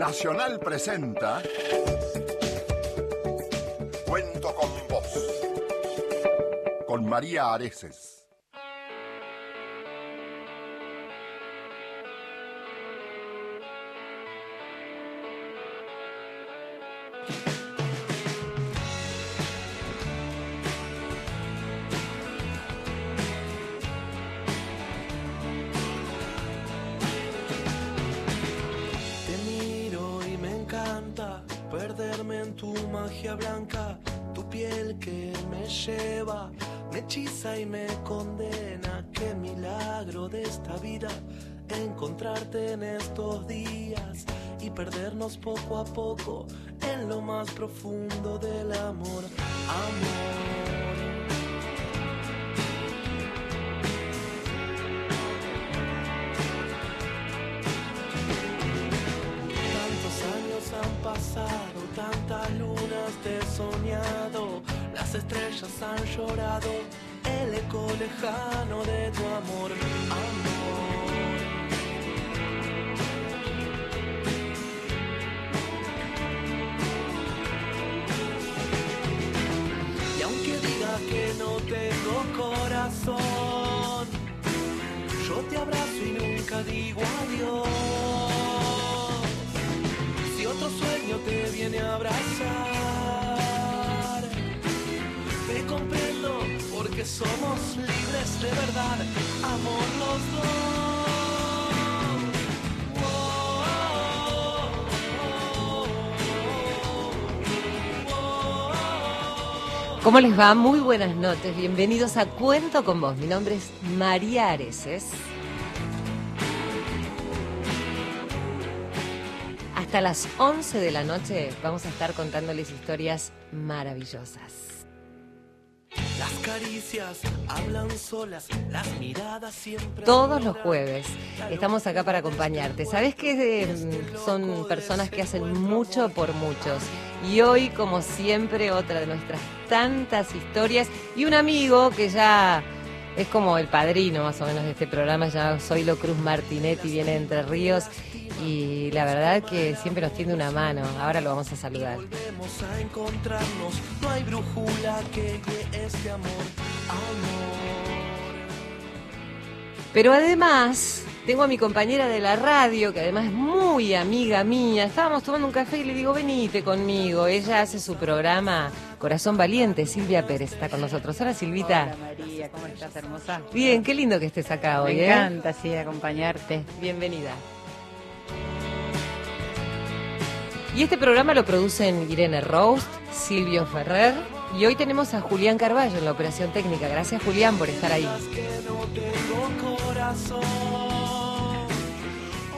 Nacional presenta Cuento con vos con María Areces. Blanca, tu piel que me lleva, me hechiza y me condena. Qué milagro de esta vida encontrarte en estos días y perdernos poco a poco en lo más profundo del amor. Amor. Llorado, el eco lejano de tu amor, amor. ¿Cómo les va? Muy buenas noches. Bienvenidos a Cuento con vos. Mi nombre es María Areces. Hasta las 11 de la noche vamos a estar contándoles historias maravillosas. Las caricias hablan solas, las miradas siempre. Todos los jueves estamos acá para acompañarte. Sabes que eh, son personas que hacen mucho por muchos. Y hoy, como siempre, otra de nuestras tantas historias y un amigo que ya es como el padrino más o menos de este programa, ya Zoilo Cruz Martinetti, viene de Entre Ríos y la verdad que siempre nos tiende una mano. Ahora lo vamos a saludar. Volvemos a encontrarnos, no hay brújula que este amor, amor. Pero además, tengo a mi compañera de la radio, que además es muy amiga mía. Estábamos tomando un café y le digo, venite conmigo. Ella hace su programa Corazón Valiente. Silvia Pérez está con nosotros. Hola, Silvita. Hola María, ¿cómo estás, hermosa? Bien, qué lindo que estés acá hoy, Me ¿eh? encanta, sí, acompañarte. Bienvenida. Y este programa lo producen Irene Roast, Silvio Ferrer y hoy tenemos a Julián Carballo en la operación técnica. Gracias Julián por estar ahí.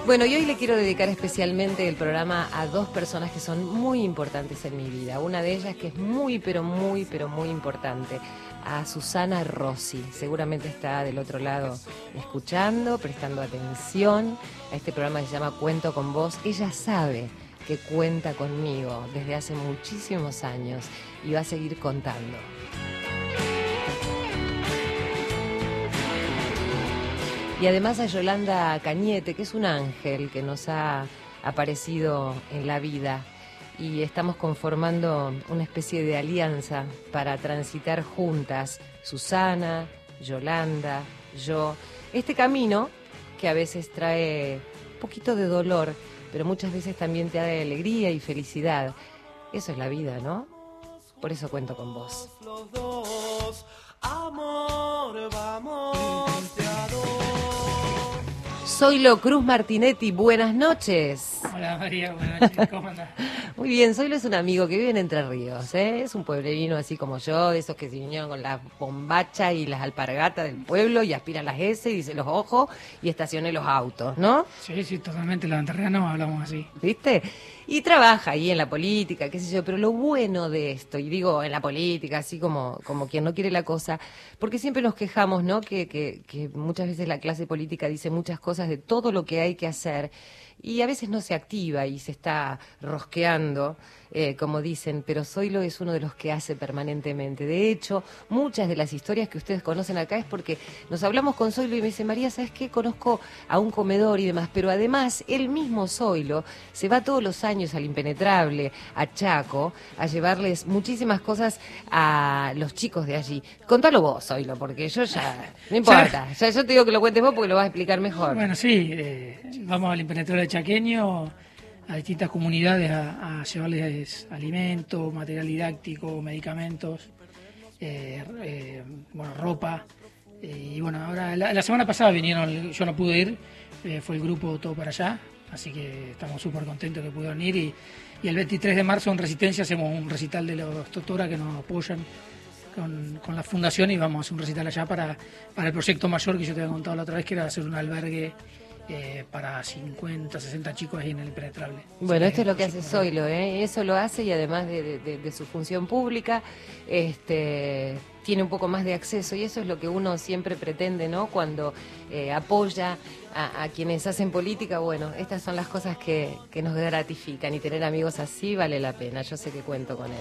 Bueno, y hoy le quiero dedicar especialmente el programa a dos personas que son muy importantes en mi vida. Una de ellas que es muy, pero muy, pero muy importante. A Susana Rossi. Seguramente está del otro lado escuchando, prestando atención a este programa que se llama Cuento con vos. Ella sabe que cuenta conmigo desde hace muchísimos años y va a seguir contando. Y además a Yolanda Cañete, que es un ángel que nos ha aparecido en la vida. Y estamos conformando una especie de alianza para transitar juntas, Susana, Yolanda, yo, este camino que a veces trae un poquito de dolor, pero muchas veces también te da alegría y felicidad. Eso es la vida, ¿no? Por eso cuento con vos. Los dos, amor, vamos. Soy Lo Cruz Martinetti, buenas noches. Hola María, buenas noches, ¿cómo andás? Muy bien, Zoilo es un amigo que vive en Entre Ríos, ¿eh? es un pueblerino así como yo, de esos que se vinieron con las bombachas y las alpargatas del pueblo y aspiran las S y dice los ojos y estacioné los autos, ¿no? Sí, sí, totalmente, los anterrianos hablamos así. ¿Viste? Y trabaja ahí en la política, qué sé yo, pero lo bueno de esto, y digo en la política, así como, como quien no quiere la cosa, porque siempre nos quejamos, ¿no? Que, que, que muchas veces la clase política dice muchas cosas de todo lo que hay que hacer y a veces no se activa y se está rosqueando, eh, como dicen, pero Zoilo es uno de los que hace permanentemente. De hecho, muchas de las historias que ustedes conocen acá es porque nos hablamos con Zoilo y me dice, María, ¿sabes qué? Conozco a un comedor y demás, pero además él mismo Zoilo se va todos los años al Impenetrable, a Chaco, a llevarles muchísimas cosas a los chicos de allí. Contalo vos, Zoilo, porque yo ya, no importa, ya yo te digo que lo cuentes vos porque lo vas a explicar mejor. Bueno, sí, eh, vamos al impenetrable chaqueño, a distintas comunidades a, llevarles alimentos, material didáctico, medicamentos, eh, eh, bueno, ropa. Eh, y bueno, ahora la, semana pasada vinieron, yo no pude ir, fue el grupo todo para allá, así que estamos súper contentos que pudieron ir. Y, y el 23 de marzo en Resistencia hacemos un recital de los Totora que nos apoyan con, con la fundación y vamos a hacer un recital allá para, para el proyecto mayor que yo te había contado la otra vez, que era hacer un albergue eh, para 50, 60 chicos ahí en el impenetrable. Bueno, esto es lo que hace Zoilo, ¿eh? eso lo hace y además de, de- de- de su función pública, este, tiene un poco más de acceso y eso es lo que uno siempre pretende, ¿no? Cuando eh, apoya a, a quienes hacen política, bueno, estas son las cosas que, que nos gratifican y tener amigos así vale la pena, yo sé que cuento con él.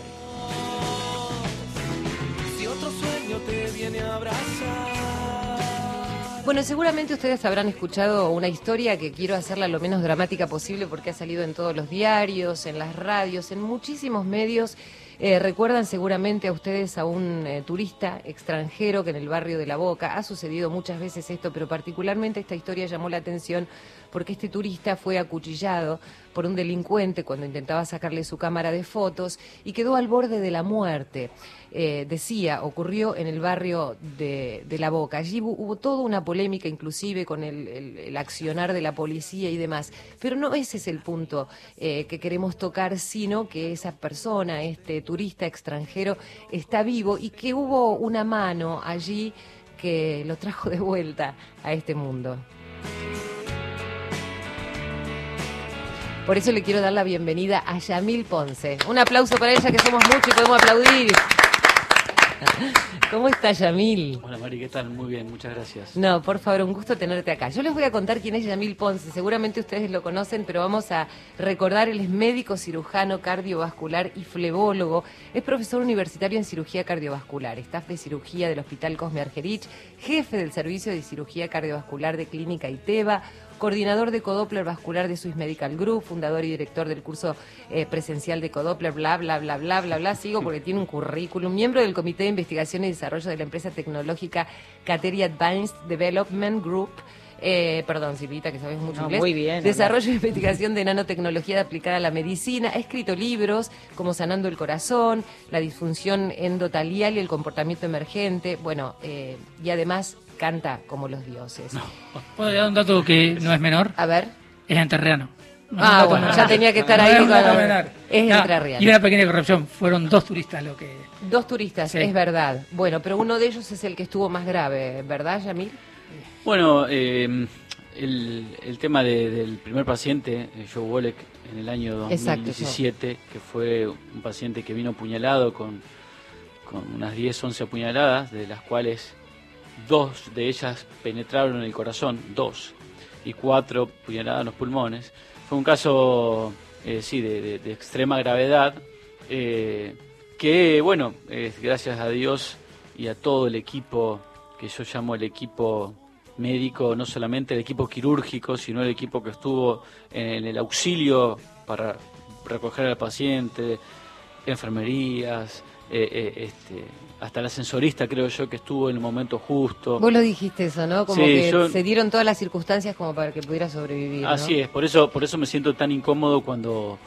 Si otro sueño te viene a abrazar. Bueno, seguramente ustedes habrán escuchado una historia que quiero hacerla lo menos dramática posible porque ha salido en todos los diarios, en las radios, en muchísimos medios. Eh, recuerdan seguramente a ustedes a un eh, turista extranjero que en el barrio de La Boca ha sucedido muchas veces esto, pero particularmente esta historia llamó la atención porque este turista fue acuchillado por un delincuente cuando intentaba sacarle su cámara de fotos y quedó al borde de la muerte. Eh, decía, ocurrió en el barrio de, La Boca. Allí hu- hubo toda una polémica, inclusive con el accionar de la policía y demás. Pero no ese es el punto eh, que queremos tocar, sino que esa persona, este turista extranjero, está vivo y que hubo una mano allí que lo trajo de vuelta a este mundo. Por eso le quiero dar la bienvenida a Yamil Ponce. Un aplauso para ella, que somos muchos y podemos aplaudir. ¿Cómo está Yamil? Hola Mari, ¿qué tal? Muy bien, muchas gracias. No, por favor, un gusto tenerte acá. Yo les voy a contar quién es Yamil Ponce. Seguramente ustedes lo conocen, pero vamos a recordar, él es médico cirujano cardiovascular y flebólogo. Es profesor universitario en cirugía cardiovascular, staff de cirugía del Hospital Cosme Argerich, jefe del servicio de cirugía cardiovascular de Clínica ITEBA, coordinador de Codoppler Vascular de Swiss Medical Group, fundador y director del curso eh, presencial de Codoppler, bla, bla, bla, bla, bla, bla. Sigo porque tiene un currículum. Miembro del Comité de Investigación y Desarrollo de la empresa tecnológica Cateri Advanced Development Group. Eh, perdón, Silvita, que sabes mucho No, inglés. muy bien, Desarrollo e investigación de nanotecnología aplicada a la medicina. Ha escrito libros como Sanando el Corazón, La disfunción endotalial y el comportamiento emergente. Bueno, eh, y además canta como los dioses. Puedo dar un dato que no es menor, A ver. es. No un Ah, bueno, menor. ya tenía que estar No ahí menor. es entrerriano. Y una pequeña corrección, fueron dos turistas lo que... Dos turistas, Sí. es verdad. Bueno, pero uno de ellos es el que estuvo más grave, ¿verdad, Yamil? Bueno, eh, el, el tema de- del primer paciente, eh, Joe Wolek, en el año Exacto, 2017, que fue un paciente que vino apuñalado con, con unas 10, 11 apuñaladas, de las cuales dos de ellas penetraron en el corazón, dos, y cuatro puñaladas en los pulmones. Fue un caso, eh, sí, de, extrema gravedad, eh, que, bueno, eh, gracias a Dios y a todo el equipo, que yo llamo el equipo médico, no solamente el equipo quirúrgico, sino el equipo que estuvo en el auxilio para recoger al paciente, enfermerías, eh, este, hasta la ascensorista creo yo que estuvo en el momento justo. Vos lo dijiste eso, ¿no? Como Sí, que yo- se dieron todas las circunstancias como para que pudiera sobrevivir. ¿no? Así es, por eso, por eso me siento tan incómodo cuando,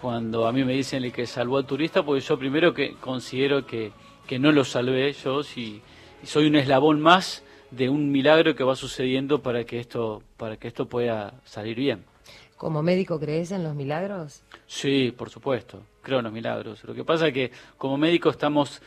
cuando a mí me dicen el que salvó al turista, porque yo primero que considero que, que no lo salvé yo, si, soy un eslabón más de un milagro que va sucediendo para que esto, para que esto pueda salir bien. ¿Como médico crees en los milagros? Sí, por supuesto, creo en los milagros. Lo que pasa es que como médicos estamos,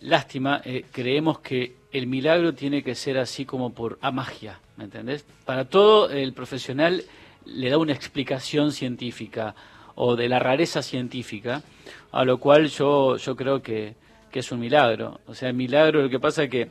lástima, eh, creemos que el milagro tiene que ser así como por a magia, ¿me entendés? Para todo el profesional le da una explicación científica o de la rareza científica, a lo cual yo, yo creo que, que es un milagro. O sea, el milagro, lo que pasa es que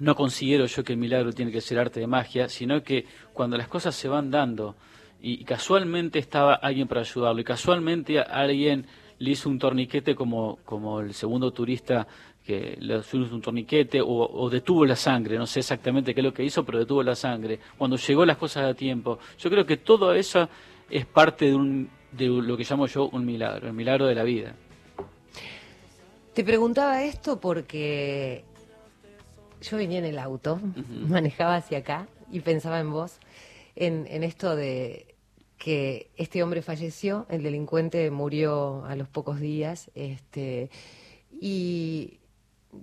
no considero yo que el milagro tiene que ser arte de magia, sino que cuando las cosas se van dando y casualmente estaba alguien para ayudarlo y casualmente alguien le hizo un torniquete como, como el segundo turista que le hizo un torniquete o, detuvo la sangre, no sé exactamente qué es lo que hizo, pero detuvo la sangre, cuando llegó las cosas a tiempo. Yo creo que todo eso es parte de, un, de lo que llamo yo un milagro, el milagro de la vida. Te preguntaba esto porque yo venía en el auto, manejaba hacia acá y pensaba en vos, en, en esto de que este hombre falleció, el delincuente murió a los pocos días, este, y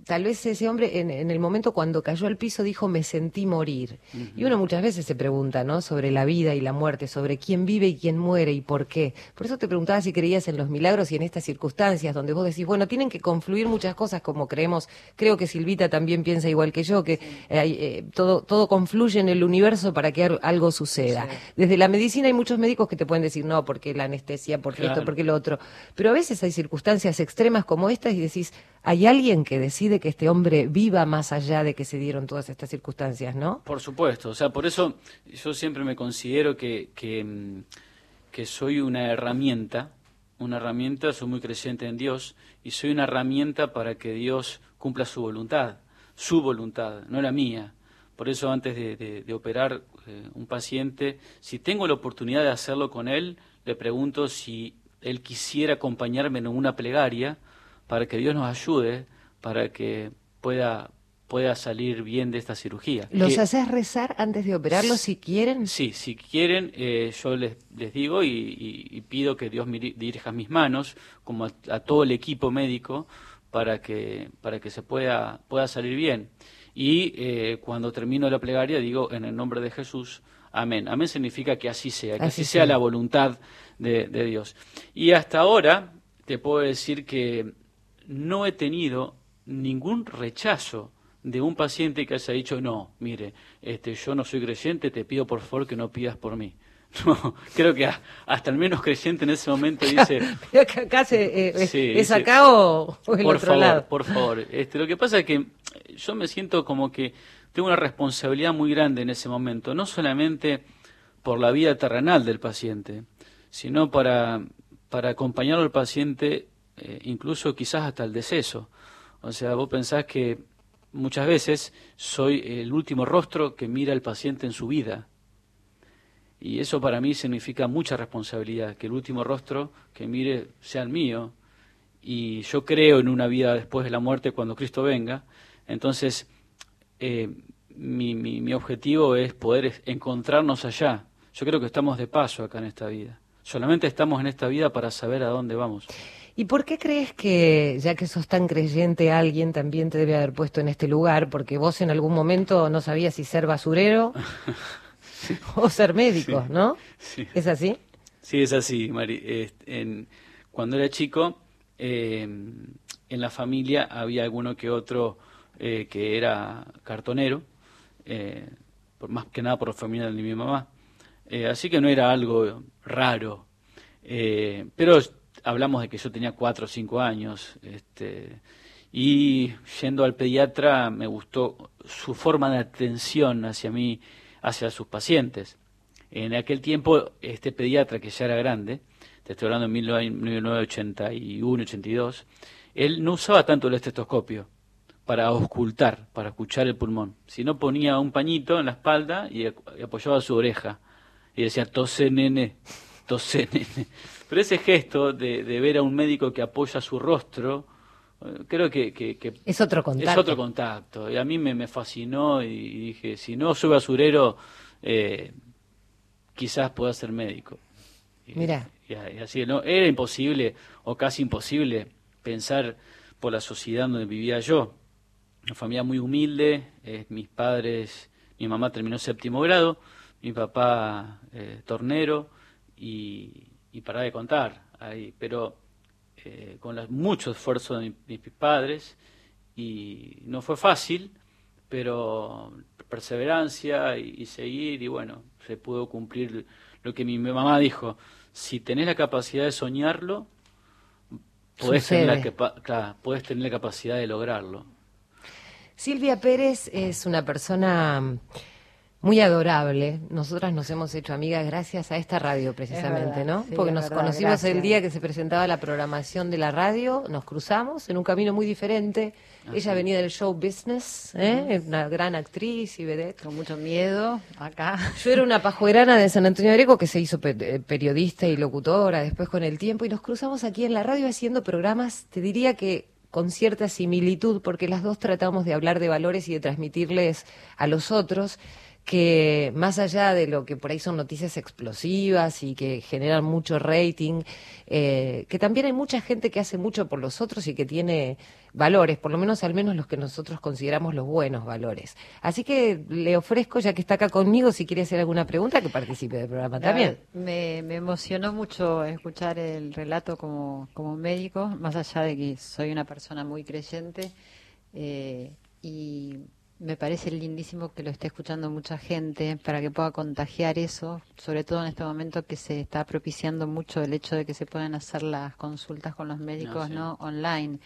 tal vez ese hombre en, el momento cuando cayó al piso dijo me sentí morir. Y uno muchas veces se pregunta, ¿no? Sobre la vida y la muerte, sobre quién vive y quién muere y por qué. Por eso te preguntaba si creías en los milagros y en estas circunstancias donde vos decís, bueno, tienen que confluir muchas cosas como creemos. Creo que Silvita también piensa igual que yo, que eh, todo, todo confluye en el universo para que algo suceda. Desde la medicina hay muchos médicos que te pueden decir, no, porque la anestesia, porque esto, porque lo otro. Pero a veces hay circunstancias extremas como estas y decís, hay alguien que decide que este hombre viva más allá de que se dieron todas estas circunstancias, ¿no? Por supuesto, o sea, por eso yo siempre me considero que, que, mm, soy una herramienta, una herramienta, soy muy creyente en Dios y soy una herramienta para que Dios cumpla su voluntad, su voluntad, no la mía. Por eso antes de, operar eh, un paciente, si tengo la oportunidad de hacerlo con él, le pregunto si él quisiera acompañarme en una plegaria para que Dios nos ayude, para que pueda pueda salir bien de esta cirugía. ¿Los haces rezar antes de operarlo si quieren? Sí, si quieren, eh, yo les, les digo y, pido que Dios dirija mis manos, como a, todo el equipo médico, para que, para que se pueda, pueda salir bien. Y eh, cuando termino la plegaria digo, en el nombre de Jesús, amén. Amén significa que así sea, que así, sea, la voluntad de Dios. Y hasta ahora te puedo decir que no he tenido ningún rechazo de un paciente que haya dicho, no, mire, este, yo no soy creyente, te pido por favor que no pidas por mí. No, creo que hasta el menos creyente en ese momento dice... acá eh, ¿Es acá o, el por otro favor, lado? Por favor, este, lo que pasa es que yo me siento como que tengo una responsabilidad muy grande en ese momento, no solamente por la vida terrenal del paciente, sino para, para acompañar al paciente eh, incluso quizás hasta el deceso. O sea, vos pensás que muchas veces soy el último rostro que mira al paciente en su vida. Y eso para mí significa mucha responsabilidad, que el último rostro que mire sea el mío. Y yo creo en una vida después de la muerte cuando Cristo venga. Entonces, eh, mi, mi objetivo es poder encontrarnos allá. Yo creo que estamos de paso acá en esta vida. Solamente estamos en esta vida para saber a dónde vamos. ¿Y por qué crees que, ya que sos tan creyente, alguien también te debe haber puesto en este lugar? Porque vos en algún momento no sabías si ser basurero o ser médico, ¿no? ¿Es así? Sí, es así, Mari. En, cuando era chico, em, en la familia había alguno que otro eh, que era cartonero, eh, por, más que nada por la familia de mi mamá. Eh, así que no era algo raro. pero hablamos de que yo tenía cuatro o cinco años, este, y yendo al pediatra me gustó su forma de atención hacia mí, hacia sus pacientes. En aquel tiempo, este pediatra, que ya era grande, te estoy hablando en 1981, 82, él no usaba tanto el estetoscopio para ocultar, para escuchar el pulmón, sino ponía un pañito en la espalda y apoyaba su oreja y decía, tose nene, tose nene. Pero ese gesto de, ver a un médico que apoya su rostro, eh, creo que, es otro contacto. Es otro contacto. Y a mí me, fascinó y, dije, si no soy basurero, eh, quizás pueda ser médico. Mira. Y, así, ¿no? Era imposible, o casi imposible, pensar por la sociedad donde vivía yo. Una familia muy humilde, eh, mis padres, mi mamá terminó séptimo grado, mi papá tornero, y, y para de contar ahí, pero eh, con mucho esfuerzo de mis, padres y no fue fácil, pero perseverancia y, seguir y bueno, se pudo cumplir lo que mi mamá dijo, si tenés la capacidad de soñarlo, podés tener, la, podés tener la capacidad de lograrlo. Silvia Pérez es una persona muy adorable. Nosotras nos hemos hecho amigas gracias a esta radio, precisamente, verdad, ¿no? sí, Porque nos verdad, conocimos el día que se presentaba la programación de la radio, nos cruzamos en un camino muy diferente. Ella venía del show business, ¿eh? una gran actriz y vedette. Con mucho miedo, acá. Yo era una pajuerana de San Antonio de Areco que se hizo eh, periodista y locutora después con el tiempo y nos cruzamos aquí en la radio haciendo programas, te diría que con cierta similitud, porque las dos tratamos de hablar de valores y de transmitirles a los otros que más allá de lo que por ahí son noticias explosivas y que generan mucho rating, eh, que también hay mucha gente que hace mucho por los otros y que tiene valores, por lo menos al menos los que nosotros consideramos los buenos valores. Así que le ofrezco, ya que está acá conmigo, si quiere hacer alguna pregunta, que participe del programa también. Me, me emocionó mucho escuchar el relato como, como médico, más allá de que soy una persona muy creyente. eh, y me parece lindísimo que lo esté escuchando mucha gente para que pueda contagiar eso, sobre todo en este momento que se está propiciando mucho el hecho de que se puedan hacer las consultas con los médicos sí. no online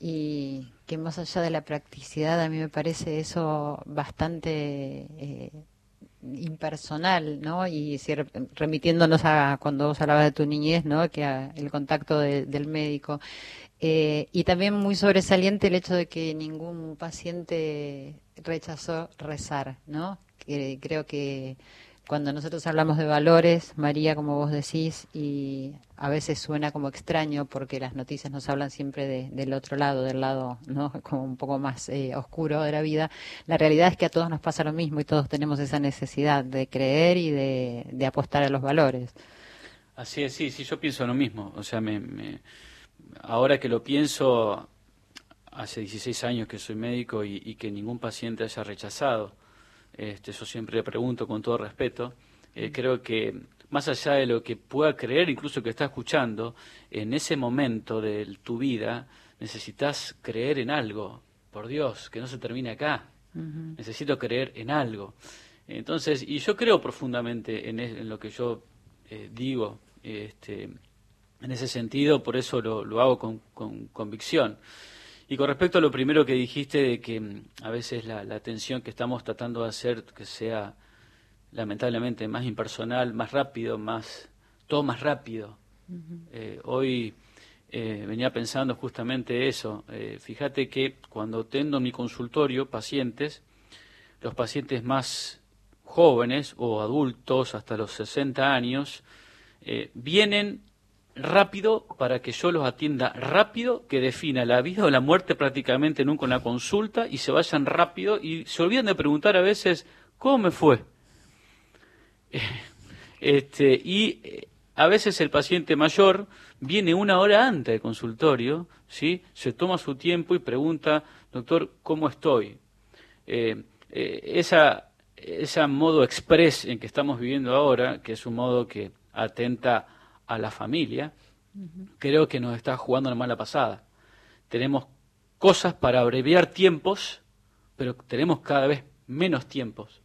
y que más allá de la practicidad a mí me parece eso bastante eh, impersonal, ¿no? Y si remitiéndonos a cuando vos hablabas de tu niñez, ¿no? Que a- el contacto de- del médico. Eh, y también muy sobresaliente el hecho de que ningún paciente rechazó rezar, ¿no? Creo que cuando nosotros hablamos de valores, María, como vos decís, y a veces suena como extraño porque las noticias nos hablan siempre de- del otro lado, del lado no como un poco más eh, oscuro de la vida, la realidad es que a todos nos pasa lo mismo y todos tenemos esa necesidad de creer y de, de apostar a los valores. Así es, sí, sí, yo pienso lo mismo. O sea, me, me- ahora que lo pienso, hace 16 años que soy médico y, y que ningún paciente haya rechazado, este, yo siempre le pregunto con todo respeto, eh, creo que más allá de lo que pueda creer, incluso que está escuchando, en ese momento de tu vida necesitas creer en algo, por Dios, que no se termine acá. Necesito creer en algo. Entonces, y yo creo profundamente en, es- en lo que yo eh, digo, este, en ese sentido, por eso lo, lo hago con, con convicción. Y con respecto a lo primero que dijiste de que mm, a veces la, la atención que estamos tratando de hacer que sea lamentablemente más impersonal, más rápido, más todo más rápido. Eh, hoy eh, venía pensando justamente eso. Eh, fíjate que cuando tengo en mi consultorio pacientes, los pacientes más jóvenes o adultos hasta los 60 años, vienen rápido para que yo los atienda rápido, que defina la vida o la muerte prácticamente nunca en la consulta y se vayan rápido y se olvidan de preguntar a veces, ¿cómo me fue? Este, y eh, a veces el paciente mayor viene una hora antes del consultorio, ¿sí? se toma su tiempo y pregunta, doctor, ¿cómo estoy? Eh, eh, esa, ese modo express en que estamos viviendo ahora, que es un modo que atenta a la familia, creo que nos está jugando una mala pasada. Tenemos cosas para abreviar tiempos, pero tenemos cada vez menos tiempos.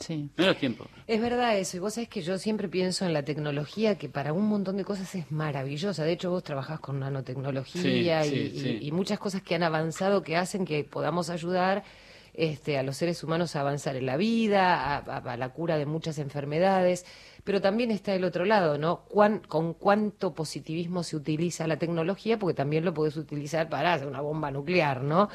Sí. Menos tiempo. Es verdad eso, y vos sabés que yo siempre pienso en la tecnología que para un montón de cosas es maravillosa. De hecho, vos trabajás con nanotecnología Sí, y, sí, y- sí. y muchas cosas que han avanzado que hacen que podamos ayudar este, a los seres humanos a avanzar en la vida, a, a- a la cura de muchas enfermedades. Pero también está el otro lado, ¿no? Cuán- con cuánto positivismo se utiliza la tecnología, porque también lo podés utilizar para hacer una bomba nuclear, ¿no?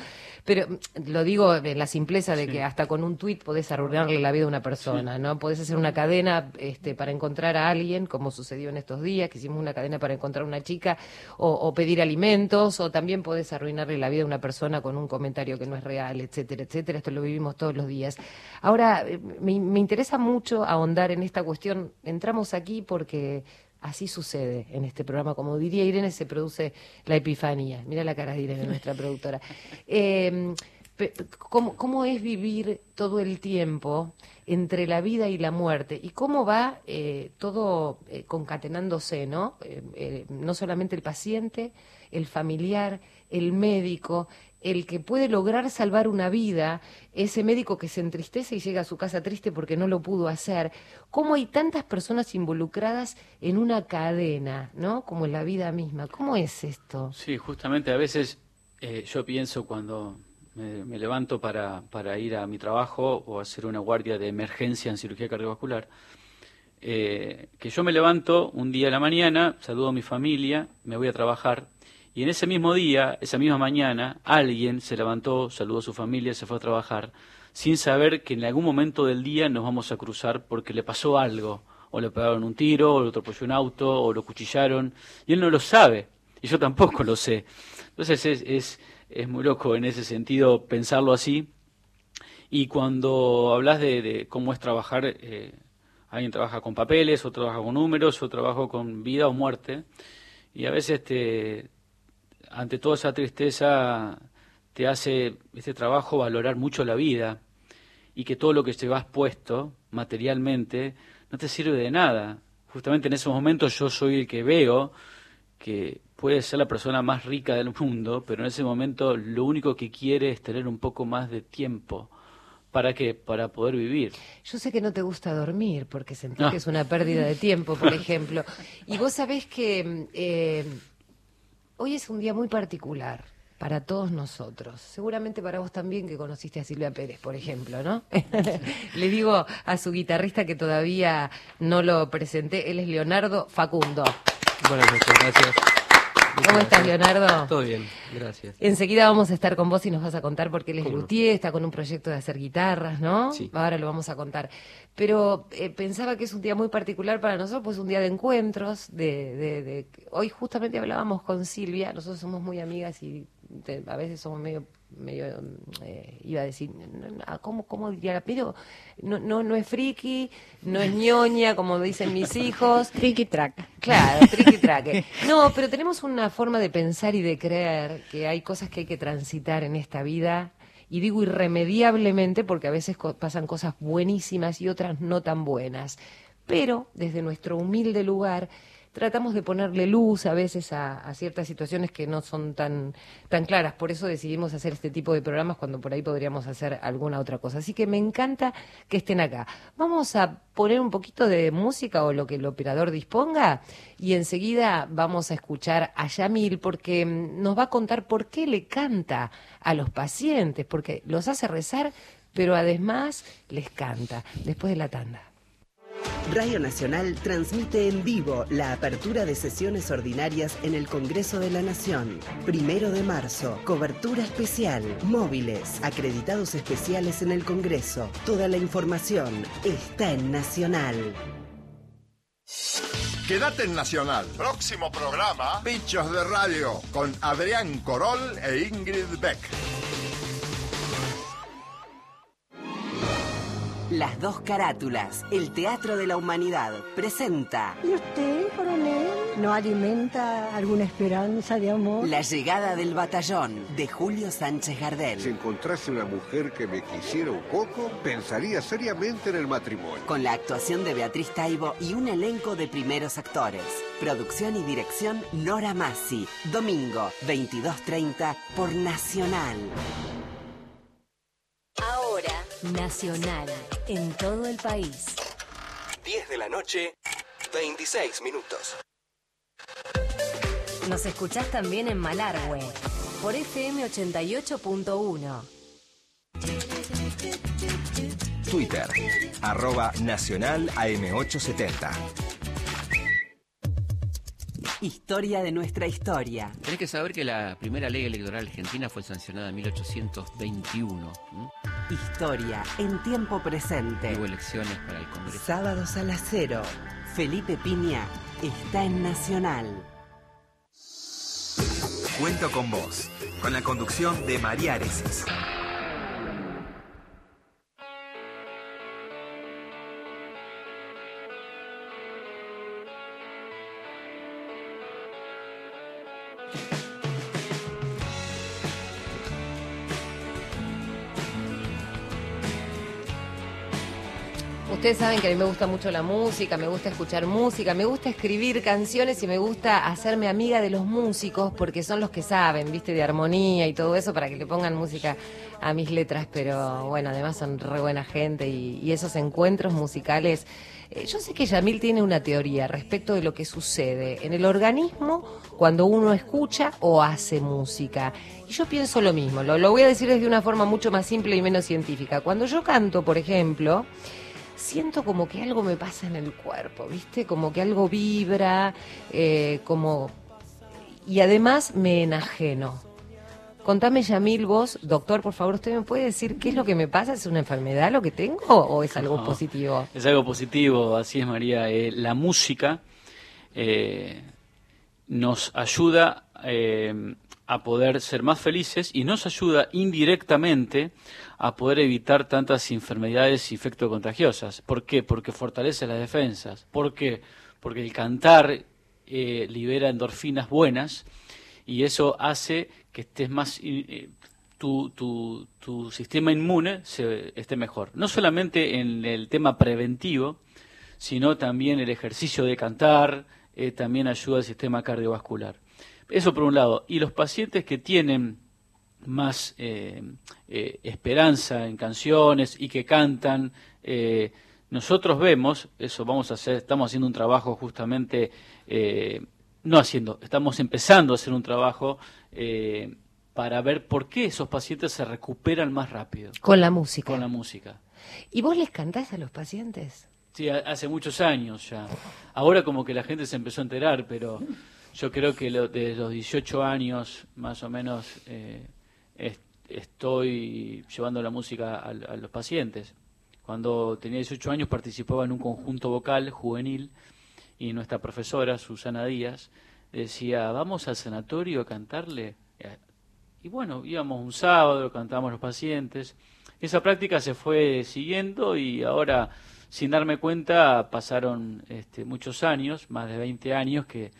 Pero mm, lo digo en la simpleza de Sí. que hasta con un tuit podés arruinarle la vida a una persona, ¿no? Podés hacer una cadena este, para encontrar a alguien, como sucedió en estos días, que hicimos una cadena para encontrar a una chica, o, o pedir alimentos, o también podés arruinarle la vida a una persona con un comentario que no es real, etcétera, etcétera. Esto lo vivimos todos los días. Ahora, eh, me, me interesa mucho ahondar en esta cuestión. Entramos aquí porque así sucede en este programa. Como diría Irene, se produce la epifanía. Mira la cara de Irene, nuestra productora. Eh, pe- ¿cómo, ¿Cómo es vivir todo el tiempo entre la vida y la muerte? ¿Y cómo va eh, todo eh, concatenándose, ¿no? Eh, eh, no solamente el paciente, el familiar, el médico, el que puede lograr salvar una vida, ese médico que se entristece y llega a su casa triste porque no lo pudo hacer. ¿Cómo hay tantas personas involucradas en una cadena, ¿no? Como en la vida misma. ¿Cómo es esto? Sí, justamente a veces eh, yo pienso cuando me, levanto para, para, ir a mi trabajo o hacer una guardia de emergencia en cirugía cardiovascular, eh, que yo me levanto un día de la mañana, saludo a mi familia, me voy a trabajar, y en ese mismo día, esa misma mañana, alguien se levantó, saludó a su familia, se fue a trabajar, sin saber que en algún momento del día nos vamos a cruzar porque le pasó algo, o le pegaron un tiro, o le atropelló un auto, o lo cuchillaron, y él no lo sabe, y yo tampoco lo sé. Entonces es, es, es muy loco en ese sentido pensarlo así. Y cuando hablas de, cómo es trabajar, eh, alguien trabaja con papeles, otro trabaja con números, otro trabaja con vida o muerte, y a veces te, ante toda esa tristeza te hace este trabajo valorar mucho la vida y que todo lo que te has puesto materialmente no te sirve de nada. Justamente en esos momentos yo soy el que veo que puede ser la persona más rica del mundo, pero en ese momento lo único que quiere es tener un poco más de tiempo. ¿Para qué? Para poder vivir. Yo sé que no te gusta dormir porque sentís que es una pérdida de tiempo, por ejemplo. Y vos sabés que eh, hoy es un día muy particular para todos nosotros. Seguramente para vos también que conociste a Silvia Pérez, por ejemplo, ¿no? Le digo a su guitarrista que todavía no lo presenté, él es Leonardo Facundo. Buenas noches, gracias. ¿Cómo estás, Leonardo? Todo bien, gracias. Enseguida vamos a estar con vos y nos vas a contar porque él es luthier, está con un proyecto de hacer guitarras, ¿no? Sí. Ahora lo vamos a contar. Pero eh, pensaba que es un día muy particular para nosotros, pues un día de encuentros, de, de, hoy justamente hablábamos con Silvia, nosotros somos muy amigas y a veces somos medio medio eh, iba a decir cómo cómo diría pero no no no es friki no es ñoña como dicen mis hijos. Tricky track. Claro tricky track. No pero tenemos una forma de pensar y de creer que hay cosas que hay que transitar en esta vida. Y digo irremediablemente porque a veces pasan cosas buenísimas y otras no tan buenas. Pero desde nuestro humilde lugar tratamos de ponerle luz a veces a, ciertas situaciones que no son tan, tan claras. Por eso decidimos hacer este tipo de programas cuando por ahí podríamos hacer alguna otra cosa. Así que me encanta que estén acá. Vamos a poner un poquito de música o lo que el operador disponga y enseguida vamos a escuchar a Yamil porque mm, nos va a contar por qué le canta a los pacientes, porque los hace rezar, pero además les canta después de la tanda. Radio Nacional transmite en vivo la apertura de sesiones ordinarias en el Congreso de la Nación. Primero de marzo, cobertura especial, móviles, acreditados especiales en el Congreso. Toda la información está en Nacional. Quédate en Nacional. Próximo programa, Bichos de Radio, con Adrián Corol e Ingrid Beck. Las dos carátulas, el Teatro de la Humanidad, presenta. ¿Y usted, coronel, no alimenta alguna esperanza de amor? La llegada del batallón, de Julio Sánchez Gardel. Si encontrase una mujer que me quisiera un poco, pensaría seriamente en el matrimonio. Con la actuación de Beatriz Taibo y un elenco de primeros actores. Producción y dirección Nora Massi. Domingo, 22.30 por Nacional. Ahora, Nacional, en todo el país. 10 de la noche, 26 minutos. Nos escuchás también en Malargüe, por FM 88.1. Twitter, arroba nacional AM870. Historia de nuestra historia. Tenés que saber que la primera ley electoral argentina fue sancionada en 1821. Historia en tiempo presente. Hubo elecciones para el Congreso. Sábados a las cero. Felipe Piña está en Nacional. Cuento con vos, con la conducción de María Areces. Ustedes saben que a mí me gusta mucho la música, me gusta escuchar música, me gusta escribir canciones y me gusta hacerme amiga de los músicos porque son los que saben, viste, de armonía y todo eso para que le pongan música a mis letras. Pero bueno, además son re buena gente y, esos encuentros musicales. eh, yo sé que Yamil tiene una teoría respecto de lo que sucede en el organismo cuando uno escucha o hace música. Y yo pienso lo mismo, lo voy a decir desde una forma mucho más simple y menos científica. Cuando yo canto, por ejemplo, siento como que algo me pasa en el cuerpo, ¿viste? Como que algo vibra, eh, como... Y además me enajeno. Contame, Yamil, vos, doctor, por favor, ¿usted me puede decir qué es lo que me pasa? ¿Es una enfermedad lo que tengo o es algo No, positivo? Es algo positivo, así es María. Eh, la música eh, nos ayuda eh, a poder ser más felices y nos ayuda indirectamente a poder evitar tantas enfermedades infectocontagiosas. ¿Por qué? Porque fortalece las defensas. ¿Por qué? Porque el cantar eh, libera endorfinas buenas y eso hace que estés más eh, tu, sistema inmune se, esté mejor. No solamente en el tema preventivo, sino también el ejercicio de cantar, eh, también ayuda al sistema cardiovascular. Eso por un lado. Y los pacientes que tienen más eh, eh, esperanza en canciones y que cantan, eh, nosotros vemos, eso vamos a hacer, estamos haciendo un trabajo justamente, eh, no haciendo, estamos empezando a hacer un trabajo eh, para ver por qué esos pacientes se recuperan más rápido. Con la música. Con la música. ¿Y vos les cantás a los pacientes? Sí, ha- hace muchos años ya. Ahora como que la gente se empezó a enterar, pero yo creo que lo- desde los 18 años más o menos eh, est- estoy llevando la música a, a los pacientes. Cuando tenía 18 años participaba en un conjunto vocal juvenil y nuestra profesora, Susana Díaz, decía, vamos al sanatorio a cantarle. Y bueno, íbamos un sábado, cantábamos los pacientes. Esa práctica se fue siguiendo y ahora, sin darme cuenta, pasaron este, muchos años, más de 20 años, que,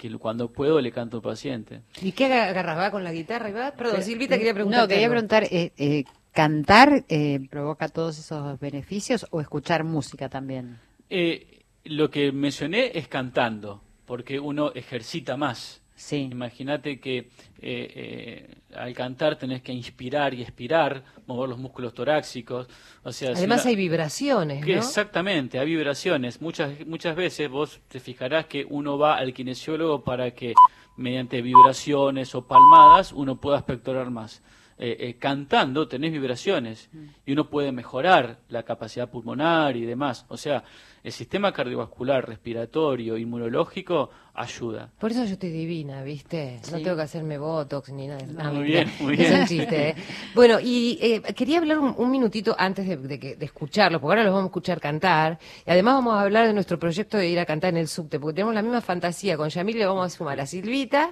que cuando puedo le canto al paciente. ¿Y qué agarras? ¿Va con la guitarra y va? Perdón, Silvita quería preguntar. No, quería preguntar, eh, eh, ¿cantar eh, provoca todos esos beneficios o escuchar música también? Eh, lo que mencioné es cantando, porque uno ejercita más. Sí. Imagínate que eh, eh, al cantar tenés que inspirar y expirar, mover los músculos torácicos. O sea, si Además una- hay vibraciones, que ¿no? Exactamente, hay vibraciones. Muchas, muchas veces vos te fijarás que uno va al kinesiólogo para que mediante vibraciones o palmadas uno pueda expectorar más. Eh, eh, cantando tenés vibraciones y uno puede mejorar la capacidad pulmonar y demás. O sea, el sistema cardiovascular, respiratorio, inmunológico ayuda. Por eso yo estoy divina, ¿viste? No tengo que hacerme botox ni nada. Ah, Muy mentira. bien, muy Es bien. un chiste, ¿eh? Bueno, y eh, quería hablar un, un minutito antes de, de que- de escucharlos, porque ahora los vamos a escuchar cantar. Y además vamos a hablar de nuestro proyecto de ir a cantar en el subte, porque tenemos la misma fantasía. Con Yamil le vamos a sumar a Silvita.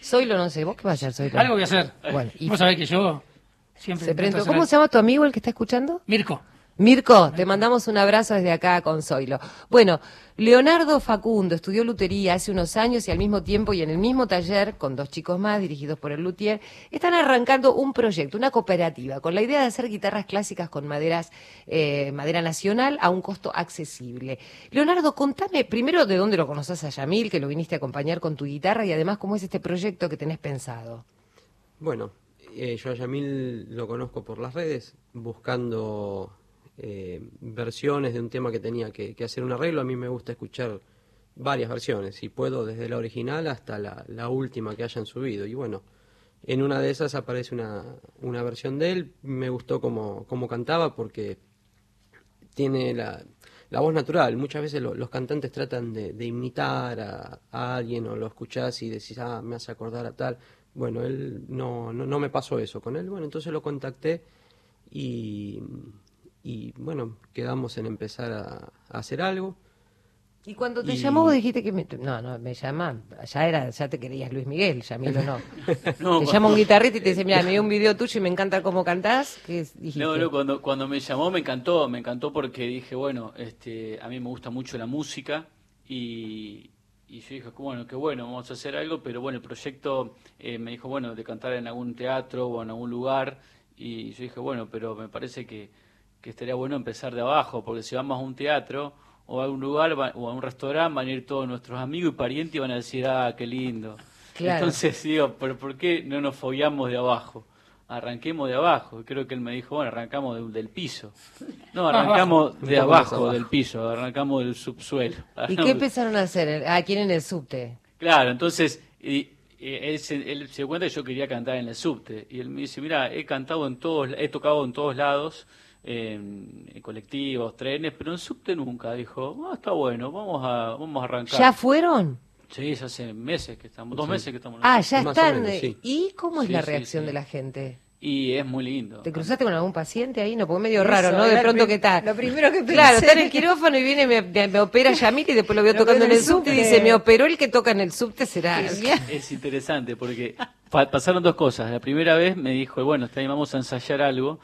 Soylo, no sé. ¿Vos qué vas a hacer? Algo voy a hacer. Bueno, y Vos sabés que yo siempre se hacer ¿Cómo se llama tu amigo el que está escuchando? Mirko. Mirko, te mandamos un abrazo desde acá con Zoilo. Bueno, Leonardo Facundo estudió lutería hace unos años y al mismo tiempo y en el mismo taller, con dos chicos más dirigidos por el luthier, están arrancando un proyecto, una cooperativa, con la idea de hacer guitarras clásicas con maderas, eh, madera nacional a un costo accesible. Leonardo, contame primero de dónde lo conoces a Yamil, que lo viniste a acompañar con tu guitarra y además cómo es este proyecto que tenés pensado. Bueno, eh, yo a Yamil lo conozco por las redes, buscando eh, versiones de un tema que tenía que, hacer un arreglo. A mí me gusta escuchar varias versiones, si puedo, desde la original hasta la, última que hayan subido. Y bueno, en una de esas aparece una, una versión de él. Me gustó como, como cantaba porque tiene la, voz natural. Muchas veces lo- los cantantes tratan de, imitar a, alguien o lo escuchás y decís, ah, me hace acordar a tal. Bueno, él no, no me pasó eso con él. Bueno, entonces lo contacté y, y bueno, quedamos en empezar a, a hacer algo. Y cuando te Y- llamó vos dijiste que me... No, no, me llama, ya era, ya te querías Luis Miguel, Yamil o no. No, te llama un guitarrista y te dice, mira, me dio un video tuyo y me encanta cómo cantás. ¿Qué dijiste? No, no, cuando, cuando me llamó me encantó, me encantó porque dije, bueno, este, a mí me gusta mucho la música y, y yo dije, bueno, qué bueno, vamos a hacer algo, pero bueno, el proyecto eh, me dijo, bueno, de cantar en algún teatro o en algún lugar y yo dije, bueno, pero me parece que, que estaría bueno empezar de abajo, porque si vamos a un teatro o a un lugar o a un restaurante van a ir todos nuestros amigos y parientes y van a decir, ah, qué lindo. Claro. Entonces digo, ¿pero por qué no nos fogueamos de abajo? Arranquemos de abajo. Creo que él me dijo, bueno, arrancamos de- del piso. No, arrancamos Abajo. de abajo, abajo. del piso, arrancamos del subsuelo. ¿Y qué empezaron a hacer? ¿quién en el subte? Claro, entonces y, y él, se, él se dio cuenta que yo quería cantar en el subte. Y él me dice, mira, he cantado en todos, he tocado en todos lados, en, en colectivos, trenes, pero en subte nunca. Dijo, ah, está bueno, vamos a, vamos a arrancar. ¿Ya fueron? Sí, ya hace meses que estamos, dos Sí. meses que estamos. en Ah, ya están. eh, ¿Y cómo es Sí, la reacción sí. de la gente? Y es muy lindo. ¿Te cruzaste con algún paciente ahí? No, porque es medio Eso, raro, ¿no? De pronto que está. lo primero que Claro, pensé. está en el quirófano y viene, me, me- me opera Yamil y después lo veo Lo tocando en el subte y dice, me operó el que toca en el subte, será. Es interesante porque pa- pasaron dos cosas. La primera vez me dijo, bueno, está bien, vamos a ensayar algo.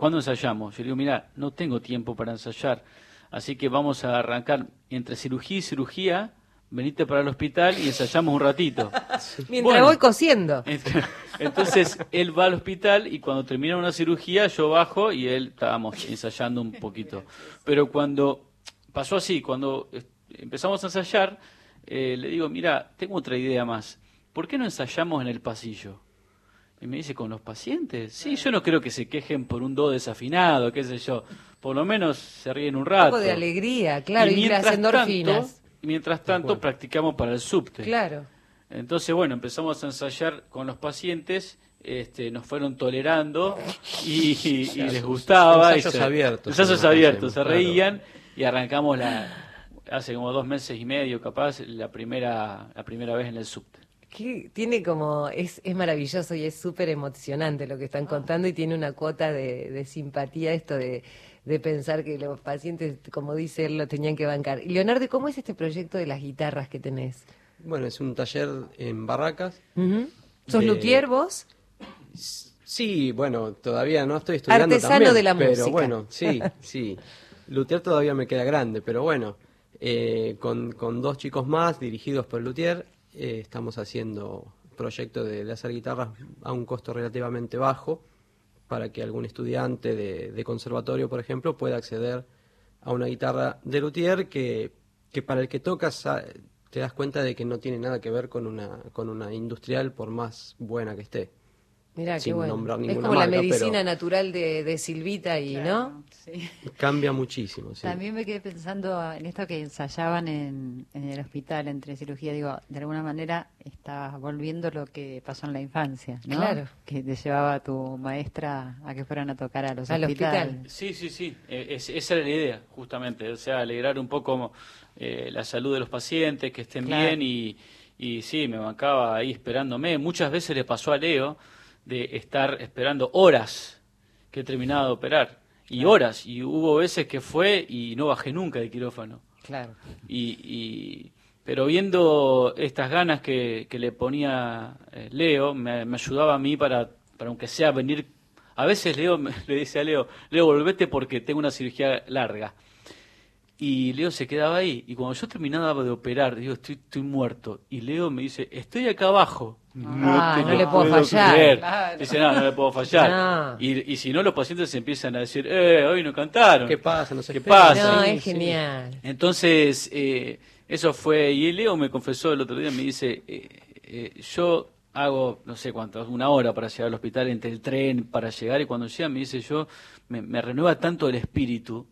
¿Cuándo ensayamos? Yo le digo, mira, no tengo tiempo para ensayar. Así que vamos a arrancar entre cirugía y cirugía. Venite para el hospital y ensayamos un ratito. Mientras Bueno. voy cosiendo. Entonces él va al hospital y cuando termina una cirugía yo bajo y él estábamos ensayando un poquito. Pero cuando pasó así, cuando empezamos a ensayar, eh, le digo, mira, tengo otra idea más. ¿Por qué no ensayamos en el pasillo? Y me dice, ¿con los pacientes? Sí, yo no creo que se quejen por un do desafinado, qué sé yo. Por lo menos se ríen un Un rato. poco de alegría, claro, y, las mientras endorfinas. tanto, mientras tanto practicamos para el subte. Claro. Entonces, bueno, empezamos a ensayar con los pacientes, este, nos fueron tolerando y, y- y les gustaba. Ensayos y se- abiertos, Ensayos abiertos, se claro. reían y arrancamos la, hace como dos meses y medio capaz, la primera, la primera vez en el subte. Que tiene como, es, es maravilloso y es súper emocionante lo que están contando y tiene una cuota de, de simpatía esto de, de pensar que los pacientes, como dice él, lo tenían que bancar. Y Leonardo, ¿cómo es este proyecto de las guitarras que tenés? Bueno, es un taller en Barracas. ¿Sos de- luthier vos? Sí, bueno, todavía no estoy estudiando Artesano también, de la pero música. bueno, sí, sí. Luthier todavía me queda grande, pero bueno, eh, con, con dos chicos más dirigidos por Luthier, eh, estamos haciendo proyecto de, hacer guitarras a un costo relativamente bajo para que algún estudiante de, conservatorio, por ejemplo, pueda acceder a una guitarra de Luthier que, que para el que tocas te das cuenta de que no tiene nada que ver con una, con una industrial por más buena que esté. Mirá, qué bueno. nombrar Es como la pero- medicina natural de, de Silvita y, ¿no? Cambia muchísimo, sí. También me quedé pensando en esto que ensayaban en, en el hospital entre cirugía. Digo, de alguna manera está volviendo lo que pasó en la infancia, ¿no? Claro. Que te llevaba a tu maestra a que fueran a tocar a los Al hospitales. Sí, sí, sí, eh, es- esa era la idea, justamente, o sea, alegrar un poco eh, la salud de los pacientes, que estén Claro. bien y, y sí, me bancaba ahí esperándome. Muchas veces le pasó a Leo de estar esperando horas que terminaba de operar, y horas, y hubo veces que fue y no bajé nunca de quirófano. Claro. Y, y- pero viendo estas ganas que, que le ponía eh, Leo, me, me ayudaba a mí para, para aunque sea venir. A veces Leo me- le dice a Leo, Leo, volvete porque tengo una cirugía larga. Y Leo se quedaba ahí. Y cuando yo terminaba de operar, digo, estoy, estoy muerto. Y Leo me dice, estoy acá abajo. Ah, te no le puedo fallar. creer". Claro. Dice, no, no le puedo fallar. No. Y, y si no, los pacientes empiezan a decir, eh, hoy no cantaron. ¿Qué pasa? No sé ¿Qué pasa? No, Sí, es sí. genial. Entonces, eh, eso fue, y Leo me confesó el otro día, me dice, eh, eh, yo hago, no sé cuánto, una hora para llegar al hospital, entre el tren, para llegar, y cuando llega me dice, yo, me, me renueva tanto el espíritu,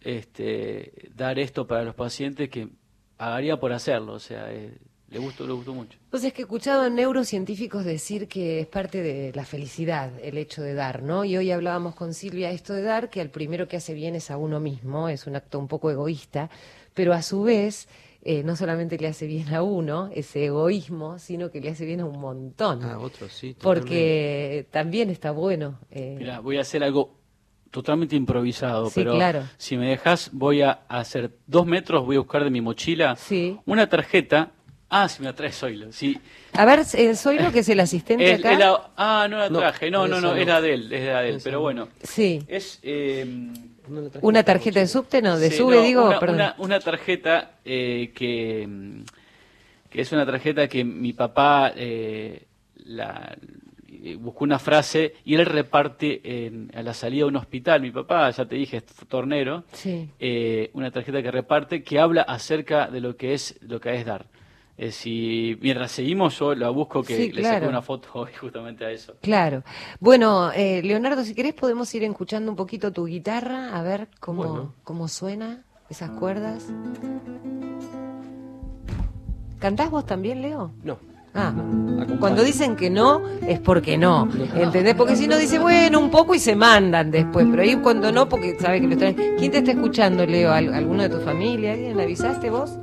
este, dar esto para los pacientes que pagaría por hacerlo, o sea, eh, le gustó, le gustó mucho. Pues es que he escuchado a neurocientíficos decir que es parte de la felicidad el hecho de dar, ¿no? Y hoy hablábamos con Silvia esto de dar, que al primero que hace bien es a uno mismo, es un acto un poco egoísta, pero a su vez eh, no solamente le hace bien a uno ese egoísmo, sino que le hace bien a un montón. A otros, sí. porque también está bueno. eh, Mira, voy a hacer algo totalmente improvisado, Sí, pero claro. si me dejas, voy a hacer dos metros, voy a buscar de mi mochila Sí. una tarjeta. Ah, si me la trae Zoilo, sí. A ver, eh, soy lo que es el asistente acá. ah, no la No, traje, no, no, no, no. es la de él, es la de él, pero no. bueno. Sí. Es eh, Una tarjeta de subte, no, de sí, sube, no, digo, una, perdón. una- una tarjeta eh, que, mm, que es una tarjeta que mi papá eh, la eh, buscó una frase y él reparte en- a la salida de un hospital. Mi papá, ya te dije, es tornero. Sí. eh, una tarjeta que reparte que habla acerca de lo que es lo que es dar. Eh, si mientras seguimos yo la busco que Sí, le claro. saqué una foto hoy justamente a eso. Claro. Bueno, eh, Leonardo, si querés podemos ir escuchando un poquito tu guitarra, a ver cómo, Bueno. cómo suena esas cuerdas. ¿Cantás vos también, Leo? No. Ah, Acompaño. cuando dicen que no, es porque no, ¿entendés? Porque si no dice, bueno, un poco y se mandan después, pero ahí cuando no, porque sabe que lo traen. ¿Quién te está escuchando, Leo? ¿Al- ¿Alguno de tu familia? ¿Alguien? ¿Le avisaste vos?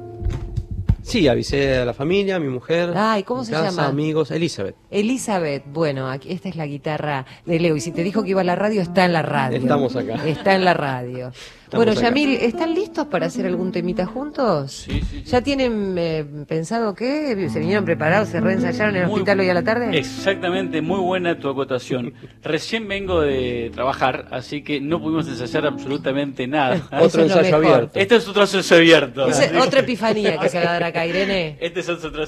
Sí, avisé a la familia, a mi mujer. Ay, ¿cómo mi se casa, llama? amigos, Elizabeth. Elizabeth, bueno, aquí, esta es la guitarra de Leo. Y si te dijo que iba a la radio, está en la radio. Estamos acá. Está en la radio. Estamos bueno, acá. Yamil, ¿están listos para hacer algún temita juntos? Sí, sí, ¿Ya tienen eh, pensado qué? ¿Se vinieron preparados? ¿Se reensayaron en el Muy- hospital hoy a la tarde? Exactamente, muy buena tu acotación. Recién vengo de trabajar, así que no pudimos ensayar absolutamente nada. Otro ensayo mejor. abierto. Este es otro ensayo abierto. Es otra epifanía que se va a dar acá, Irene. Este es otro.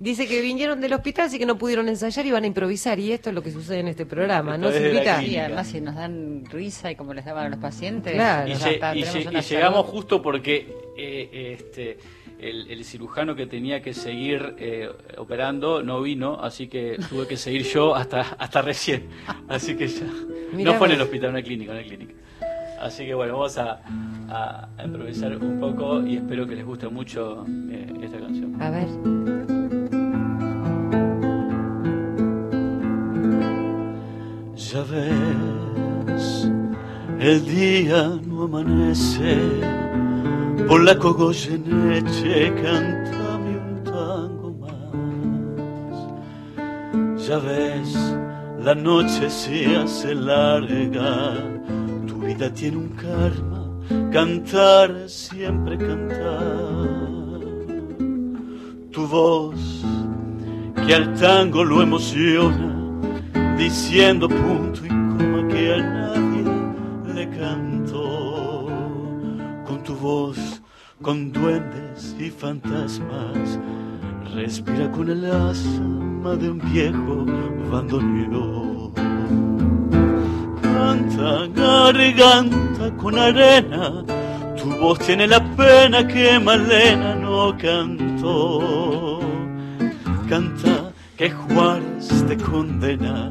Dice que vinieron del hospital, así que no pudieron ensayar y van a improvisar. Y esto es lo que sucede en este programa, ¿no, Silvita? Y además si nos dan risa y como les daban a los pacientes, Claro. Y, ya lle- está, y lle- llegamos justo porque eh, este, el, el cirujano que tenía que seguir eh, operando no vino, así que tuve que seguir yo hasta, hasta recién. Así que ya. Mirá no fue en el hospital, una clínica, una clínica. Así que bueno, vamos a improvisar un poco y espero que les guste mucho eh, esta canción. A ver. Ya ves, el día no amanece, por la Cogoyeneche cántame un tango más. Ya ves, la noche se hace larga, tu vida tiene un karma, cantar, siempre cantar. Tu voz, que al tango lo emociona, diciendo punto y coma que a nadie le canto. Con tu voz, con duendes y fantasmas, respira con el asma de un viejo bandoneón. Canta garganta con arena, tu voz tiene la pena que Malena no cantó. Canta que Juárez te condena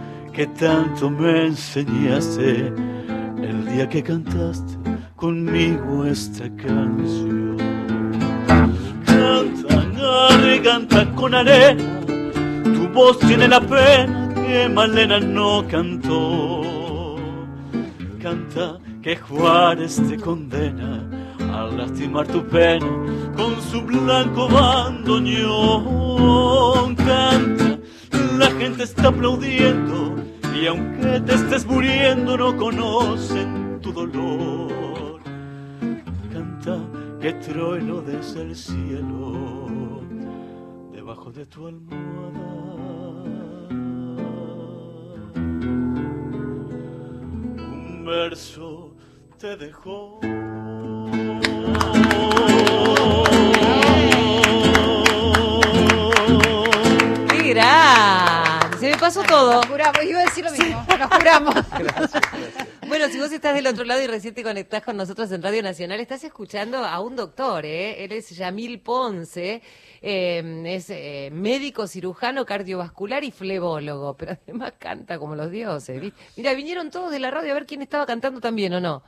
que tanto me enseñaste el día que cantaste conmigo esta canción. Canta, garganta con arena, tu voz tiene la pena que Malena no cantó. Canta que Juárez te condena a lastimar tu pena con su blanco bandoneón. Canta, la gente está aplaudiendo y aunque te estés muriendo no conocen tu dolor. Canta que trueno desde el cielo debajo de tu almohada. Un verso te dejó. Pasó todo. Nos juramos, iba a decir lo mismo, nos juramos. Bueno, si vos estás del otro lado y recién te conectás con nosotros en Radio Nacional, estás escuchando a un doctor, ¿eh? Él es Yamil Ponce, eh, es eh, médico, cirujano, cardiovascular y flebólogo, pero además canta como los dioses. ¿viste? Mira, vinieron todos de la radio a ver quién estaba cantando también o no.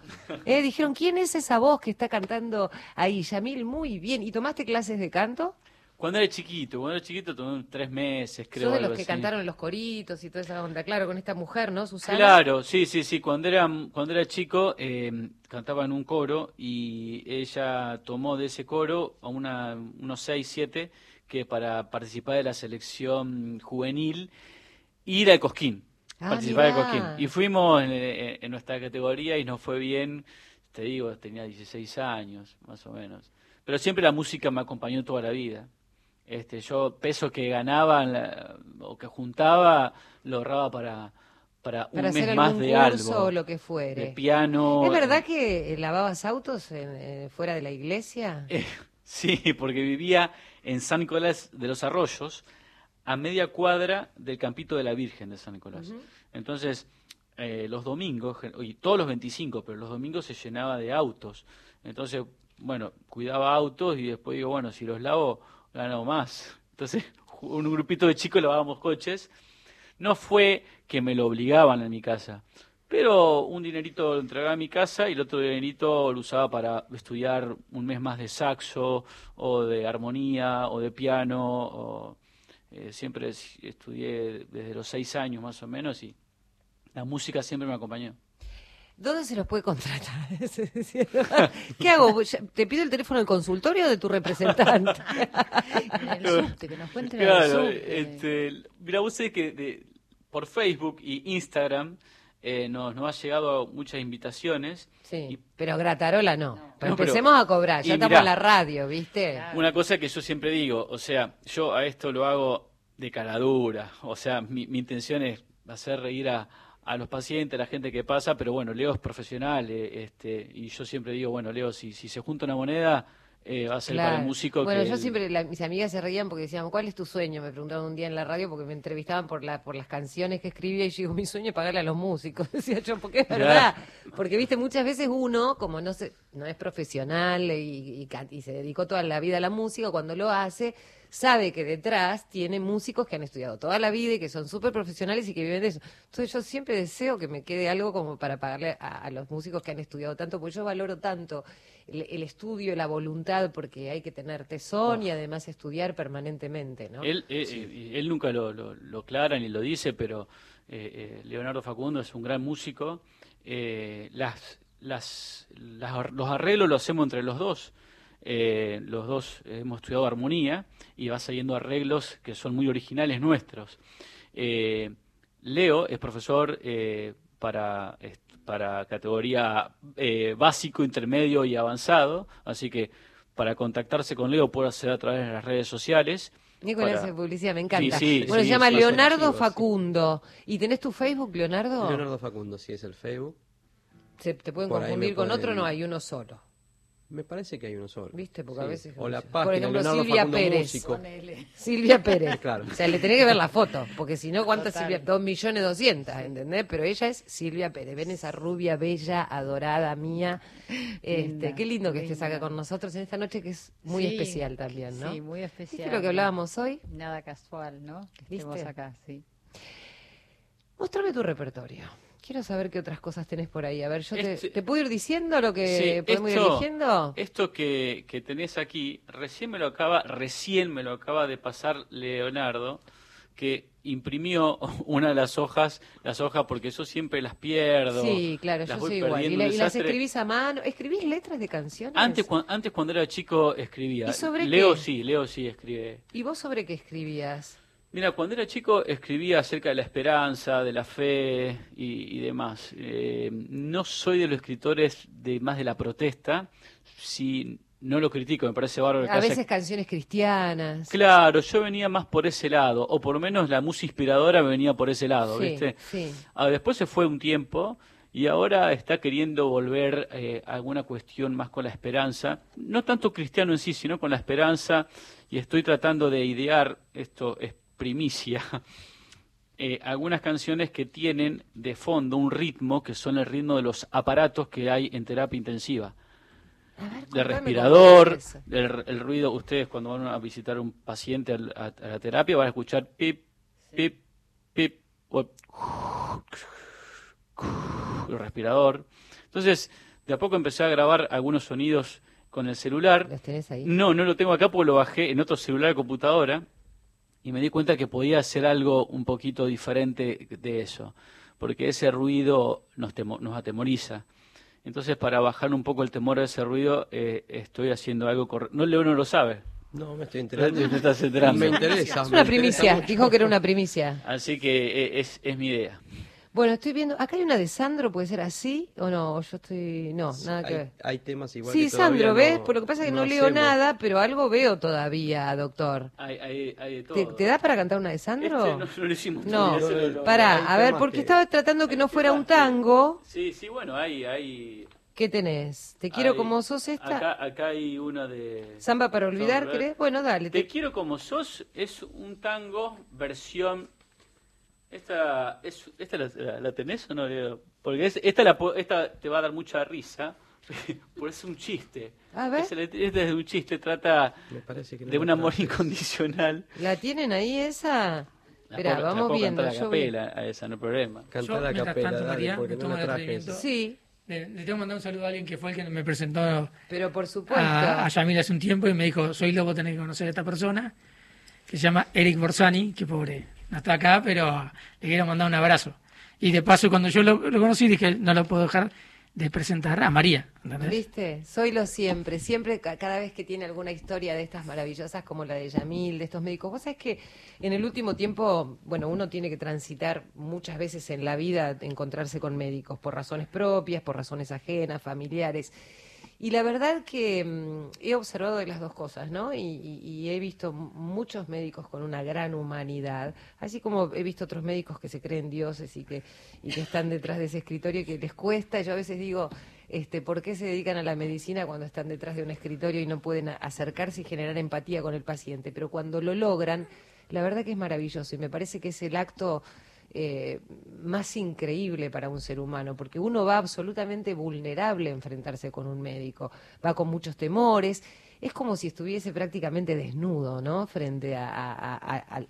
Eh, dijeron, ¿quién es esa voz que está cantando ahí? Yamil, muy bien. ¿Y tomaste clases de canto? Cuando era chiquito, cuando era chiquito tomé tres meses, creo. De algo los que así. cantaron los coritos y toda esa onda, claro, con esta mujer, ¿no, Susana? Claro, sí, sí, sí. Cuando era, cuando era chico eh, cantaba en un coro y ella tomó de ese coro a una, unos seis, siete que para participar de la selección juvenil ir al Cosquín. Ah, participar mirá. Cosquín. Y fuimos en, en- en nuestra categoría y nos fue bien. Te digo, tenía 16 años, más o menos. Pero siempre la música me acompañó toda la vida. Este, yo peso que ganaba la- o que juntaba lo ahorraba para, para un Para mes más de curso algo. o lo que fuere. De piano. ¿Es verdad que eh, lavabas autos en- eh, fuera de la iglesia? Eh, sí, porque vivía en San Nicolás de los Arroyos, a media cuadra del Campito de la Virgen de San Nicolás. Entonces, eh, los domingos, y todos los 25, pero los domingos se llenaba de autos. Entonces, bueno, cuidaba autos y después digo, bueno, si los lavo, gano más. Entonces, un grupito de chicos lavábamos coches. No fue que me lo obligaban en mi casa, pero un dinerito lo entregaba a mi casa y el otro dinerito lo usaba para estudiar un mes más de saxo o de armonía o de piano. O, eh, siempre es- estudié desde los seis años más o menos y la música siempre me acompañó. ¿Dónde se los puede contratar? ¿Qué hago? Ya- ¿Te pido el teléfono del consultorio o de tu representante? En el subte, que nos cuenten en el Claro, subte. este, mira, vos sabés que de- por Facebook y Instagram eh, nos, nos ha llegado muchas invitaciones. Sí, pero Gratarola no. Pero No, pero- empecemos a cobrar, ya estamos mirá, en la radio, ¿viste? Una cosa que yo siempre digo, o sea, yo a esto lo hago de caradura, o sea, mi, mi intención es hacer reír a, a los pacientes, a la gente que pasa, pero bueno, Leo es profesional, eh, este, y yo siempre digo, bueno, Leo, si, si se junta una moneda, eh, va a ser para el músico Bueno, que yo el- siempre, la- mis amigas se reían porque decían, ¿cuál es tu sueño? Me preguntaron un día en la radio porque me entrevistaban por, la, por las canciones que escribía y yo digo, mi sueño es pagarle a los músicos. Decía yo, porque es Claro. verdad. Porque, viste, muchas veces uno, como no se, no es profesional y, y y se dedicó toda la vida a la música, cuando lo hace, sabe que detrás tiene músicos que han estudiado toda la vida y que son súper profesionales y que viven de eso. Entonces yo siempre deseo que me quede algo como para pagarle a, a los músicos que han estudiado tanto, porque yo valoro tanto el, el estudio, la voluntad, porque hay que tener tesón y además estudiar permanentemente, ¿no? Él, eh, eh, él nunca lo, lo, lo aclara ni lo dice, pero eh, eh, Leonardo Facundo es un gran músico. Eh, las, las, las- los arreglos los hacemos entre los dos. Eh, los dos hemos estudiado armonía y va saliendo arreglos que son muy originales nuestros. Eh, Leo es profesor eh, para, para categoría eh, básico, intermedio y avanzado, así que para contactarse con Leo puede hacer a través de las redes sociales. Nicolás para- publicidad, me encanta. Sí, sí, bueno, sí, se llama Leonardo. Facundo. ¿Y tenés tu Facebook, Leonardo? Leonardo Facundo, sí, es el Facebook. Se- ¿Te pueden Por confundir con pueden- otro? No, hay uno solo. Me parece que hay uno solo. ¿Viste? Porque a veces... O la Por página, ejemplo, Leonardo Silvia Facundo Pérez. Músico. Silvia Pérez. Claro. O sea, le tenés que ver la foto, porque si no, ¿cuántas Total. Silvia? Dos millones doscientas, ¿entendés? Pero ella es Silvia Pérez. Ven esa rubia, bella, adorada mía. Este, Linda, qué lindo que estés acá con nosotros en esta noche que es muy Sí, especial también, ¿no? Sí, muy especial. ¿Viste lo que hablábamos hoy? Nada casual, ¿no? Que ¿Viste? estemos acá, sí. Mostrame tu repertorio. Quiero saber qué otras cosas tenés por ahí. A ver, yo te, Este- ¿te puedo ir diciendo lo que Sí, podemos ir eligiendo. Esto que, que tenés aquí, recién me lo acaba, recién me lo acaba de pasar Leonardo, que imprimió una de las hojas, las hojas porque yo siempre las pierdo. Sí, claro, yo soy igual. Y, la- las escribís a mano. ¿Escribís letras de canciones? Antes, cuan- antes cuando era chico escribía. ¿Y sobre Leo qué? sí, Leo sí escribe. ¿Y vos sobre qué escribías? Mira, cuando era chico escribía acerca de la esperanza, de la fe y, y demás. Eh, no soy de los escritores de más de la protesta, si no lo critico, me parece bárbaro. que A haya- veces canciones cristianas. Claro, yo venía más por ese lado, o por lo menos la música inspiradora me venía por ese lado, Sí, ¿viste? sí. Ah, después se fue un tiempo y ahora está queriendo volver eh, a alguna cuestión más con la esperanza, no tanto cristiano en sí, sino con la esperanza, y estoy tratando de idear, esto es primicia, eh, algunas canciones que tienen de fondo un ritmo que son el ritmo de los aparatos que hay en terapia intensiva. De respirador, el, el ruido, ustedes cuando van a visitar un paciente a la terapia van a escuchar pip, pip, pip, o el respirador. Entonces, de a poco empecé a grabar algunos sonidos con el celular. ¿Los tenés ahí? No, no lo tengo acá porque lo bajé en otro celular de computadora y me di cuenta que podía hacer algo un poquito diferente de eso, porque ese ruido nos, temo- nos atemoriza. Entonces, para bajar un poco el temor a ese ruido, eh, estoy haciendo algo correcto. No, Leo no lo sabe. No, me estoy enterando. Te estás enterando. Me interesa. Es una primicia, dijo que era una primicia. Así que eh, es, es mi idea. Bueno, estoy viendo, acá hay una de Sandro, ¿puede ser así o no? Yo estoy, no, nada que Hay, ver. hay temas igual Sí, que Sandro, no- ¿ves? Por lo que pasa es que no, leo hacemos. nada, pero algo veo todavía, doctor. Hay, hay, hay de todo. ¿Te, te da para cantar una de Sandro? Este no, lo hicimos. Pará, a ver, porque que- estaba tratando que no fuera un tango. Sí, sí, bueno, hay... hay ¿Qué tenés? ¿Te quiero hay- como sos esta? Acá, acá hay una de... Samba para olvidar. ¿querés? Bueno, dale. Te te- quiero como sos es un tango versión. Esta, es, esta la, la- la tenés o no, Leo? Porque es- esta, la, esta te va a dar mucha risa, porque es un chiste. A ver. Esta es de un chiste, trata Me parece que no de un amor incondicional. ¿La tienen ahí esa? Espera, vamos puedo viendo. cantar a capela a esa, no hay problema. Cantar a capela, tanto, dale, María, porque no traje. atrevimiento. Sí, Le, le tengo que mandar un saludo a alguien que fue el que me presentó pero por supuesto. a, a Yamil hace un tiempo y me dijo, soy lobo, tenés que conocer a esta persona, que se llama Eric Borsani, que pobre, no está acá, pero le quiero mandar un abrazo. Y de paso, cuando yo lo, conocí, dije, no lo puedo dejar de presentar a María. ¿entendés? ¿Viste? Soy lo siempre, siempre ca- cada vez que tiene alguna historia de estas maravillosas como la de Yamil, de estos médicos. Vos sabés que en el último tiempo, bueno, uno tiene que transitar muchas veces en la vida, encontrarse con médicos por razones propias, por razones ajenas, familiares. Y la verdad que mm, he observado de las dos cosas, ¿no? Y, y- y he visto muchos médicos con una gran humanidad, así como he visto otros médicos que se creen dioses y que, y que están detrás de ese escritorio y que les cuesta. Yo a veces digo, este, ¿por qué se dedican a la medicina cuando están detrás de un escritorio y no pueden acercarse y generar empatía con el paciente? Pero cuando lo logran, la verdad que es maravilloso y me parece que es el acto eh, más increíble para un ser humano, porque uno va absolutamente vulnerable a enfrentarse con un médico, va con muchos temores, es como si estuviese prácticamente desnudo. Frente a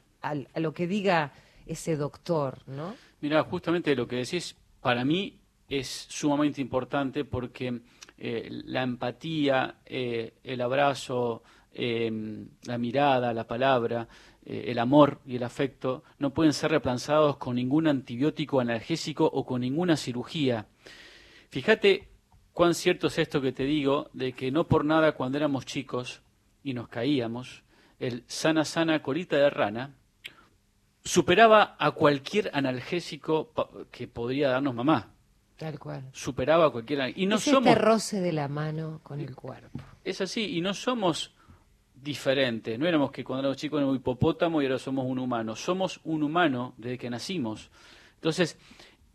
lo que diga ese doctor, ¿no? Mira, justamente lo que decís, para mí es sumamente importante porque eh, la empatía, eh, el abrazo, eh, la mirada, la palabra, eh, el amor y el afecto no pueden ser reemplazados con ningún antibiótico analgésico o con ninguna cirugía. Fíjate cuán cierto es esto que te digo, de que no por nada cuando éramos chicos y nos caíamos, el sana sana colita de rana superaba a cualquier analgésico que podría darnos mamá. Tal cual. Superaba a cualquier y no es somos este roce de la mano con el cuerpo. es así y no somos diferentes. No éramos que cuando éramos chicos éramos hipopótamo y ahora somos un humano. Somos un humano desde que nacimos. Entonces,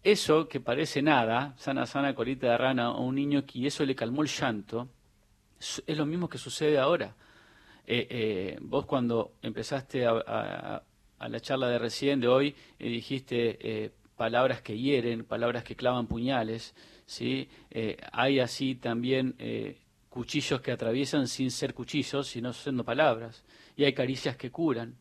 eso que parece nada, sana sana colita de rana a un niño que eso le calmó el llanto, es lo mismo que sucede ahora. Eh, eh, vos cuando empezaste a, la charla de recién de hoy eh, dijiste eh, palabras que hieren, palabras que clavan puñales, ¿sí? Hay así también cuchillos que atraviesan sin ser cuchillos, sino siendo palabras, y hay caricias que curan,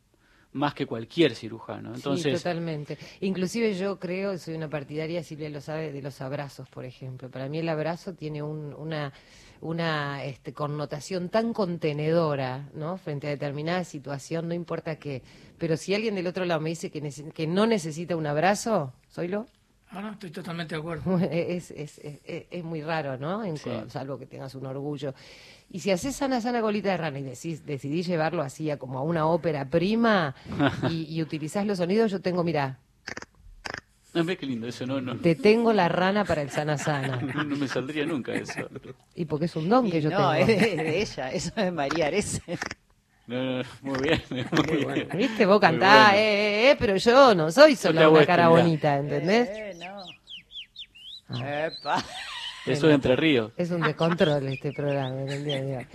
más que cualquier cirujano. sí, Entonces, totalmente. Inclusive yo creo, soy una partidaria, Silvia lo sabe, de los abrazos, por ejemplo. Para mí el abrazo tiene un- una, una este, connotación tan contenedora, ¿no? Frente a determinada situación, no importa qué. Pero si alguien del otro lado me dice que, que no necesita un abrazo, ¿soylo? Ah, no, estoy totalmente de acuerdo. Es, es, es, es- es muy raro, ¿no? En Sí. co- salvo que tengas un orgullo. Y si haces sana, sana colita de rana y decís, decidís llevarlo así a como a una ópera prima y, y utilizás los sonidos, yo tengo, mira, no ves qué lindo eso, no, no, te tengo la rana para el sana sana. no, no me saldría nunca eso. Y porque es un don que yo no, tengo. es de, de ella, eso es María Arese. No, no, muy bien, muy bien. ¿Viste? Vos cantás, bueno. eh, eh, eh, pero yo no soy solo una esto, cara bonita, ¿entendés? Eh, no. Ah. Epa. Eso es Entre Ríos. Es un descontrol este programa, ¿entendés?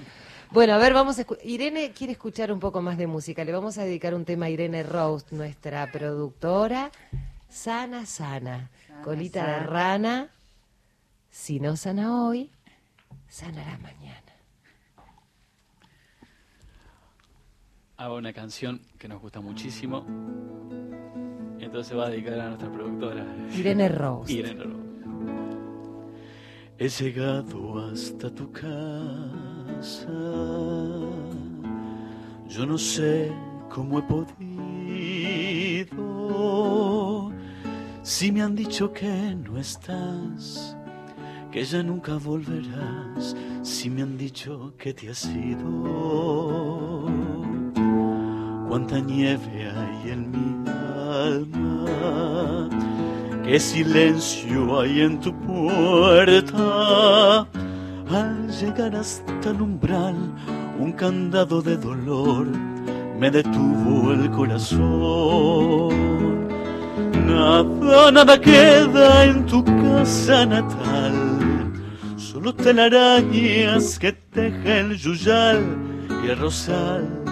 Bueno, a ver, vamos a escu- Irene quiere escuchar un poco más de música. Le vamos a dedicar un tema a Irene Rose, nuestra productora. Sana, sana. Colita de sana. rana. Si no sana hoy, sanará mañana. Hago una canción que nos gusta muchísimo. Entonces va a dedicar a nuestra productora. Irene Rose. Irene Rose. He llegado hasta tu casa. Yo no sé cómo he podido. Si me han dicho que no estás, que ya nunca volverás. Si me han dicho que te has ido. Cuánta nieve hay en mi alma. Qué silencio hay en tu puerta. Al llegar hasta el umbral, un candado de dolor me detuvo el corazón. Nada, nada queda en tu casa natal. Solo telarañas que teje el yuyal y el rosal.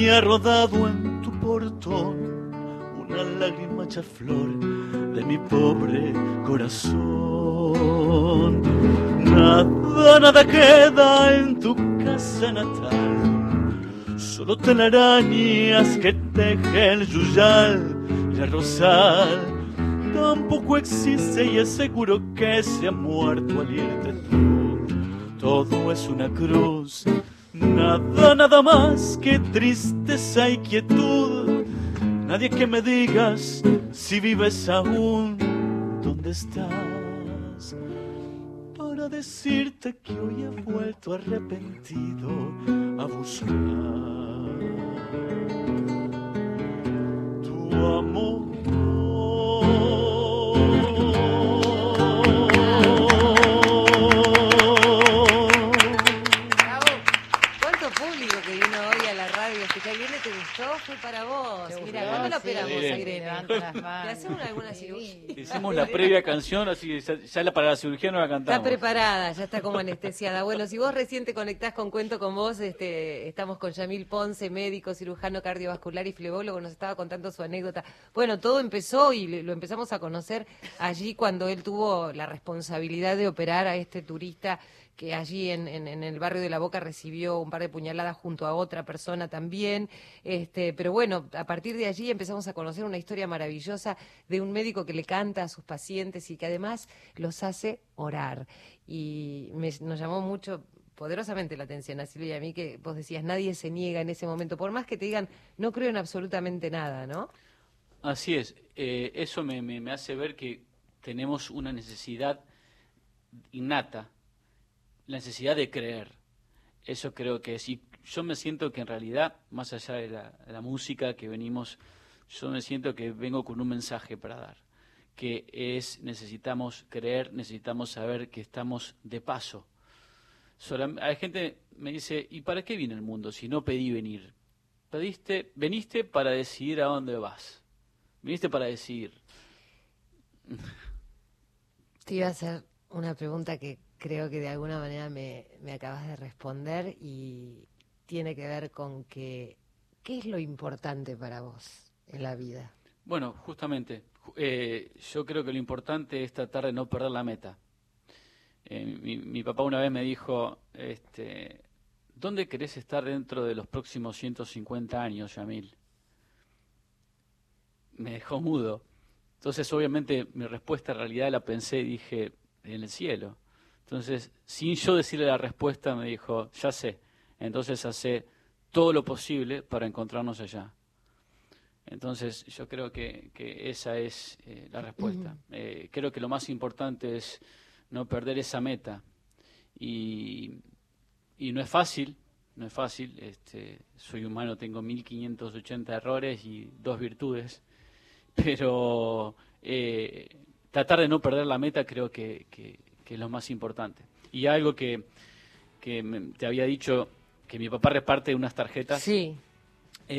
y ha rodado en tu portón una lágrima hecha flor de mi pobre corazón. Nada, nada queda en tu casa natal, solo telarañas que teje el yuyal y el rosal. Tampoco existe y es seguro que se ha muerto al irte tú. Todo es una cruz, nada, nada más que tristeza y quietud. Nadie que me digas si vives aún, ¿dónde estás? Para decirte que hoy he vuelto arrepentido a buscar previa canción, así que ya, ya la- para la cirugía no la cantamos. Está preparada, ya está como anestesiada. Bueno, si vos recién te conectás con Cuento con Vos, este, estamos con Yamil Ponce, médico, cirujano cardiovascular y flebólogo, nos estaba contando su anécdota. Bueno, todo empezó y lo empezamos a conocer allí cuando él tuvo la responsabilidad de operar a este turista que allí en, el barrio de La Boca recibió un par de puñaladas junto a otra persona también. Este, pero bueno, a partir de allí empezamos a conocer una historia maravillosa de un médico que le canta a sus pacientes y que además los hace orar. Y me- nos llamó mucho poderosamente la atención a Silvia a mí que vos decías, nadie se niega en ese momento, por más que te digan, no creo en absolutamente nada, ¿no? Así es, eh, eso me hace ver que tenemos una necesidad innata, la necesidad de creer. Eso creo que sí. Yo me siento que en realidad, más allá de la, la música que venimos, yo me siento que vengo con un mensaje para dar, que es necesitamos creer, necesitamos saber que estamos de paso. Solam- hay gente me dice, ¿y para qué viene el mundo si no pedí venir? Pediste, veniste para decidir a dónde vas. Viniste para decidir. Te iba a hacer una pregunta que creo que de alguna manera me, me acabas de responder y tiene que ver con que, ¿qué es lo importante para vos en la vida? Bueno, justamente, ju- eh, yo creo que lo importante es tratar de no perder la meta. Eh, mi, mi papá una vez me dijo, este, ¿dónde querés estar dentro de los próximos 150 años, Yamil? Me dejó mudo. Entonces, obviamente, mi respuesta en realidad la pensé y dije, en el cielo. Entonces, sin yo decirle la respuesta, me dijo, ya sé. Entonces, hace todo lo posible para encontrarnos allá. Entonces, yo creo que, esa es eh, la respuesta. Eh, creo que lo más importante es no perder esa meta. Y, y no es fácil, no es fácil. Este, soy humano, tengo 1580 errores y dos virtudes. Pero eh, tratar de no perder la meta creo que, es lo más importante. Y algo que, te había dicho, que mi papá reparte unas tarjetas. Sí.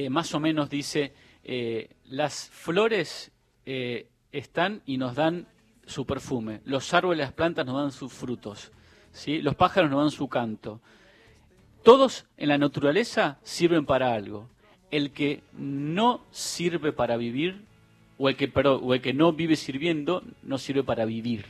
más o menos dice eh, las flores eh, están y nos dan su perfume, los árboles, las plantas nos dan sus frutos, ¿sí? los pájaros nos dan su canto. Todos en la naturaleza sirven para algo. El que no sirve para vivir, o el que, o el que no vive sirviendo, no sirve para vivir.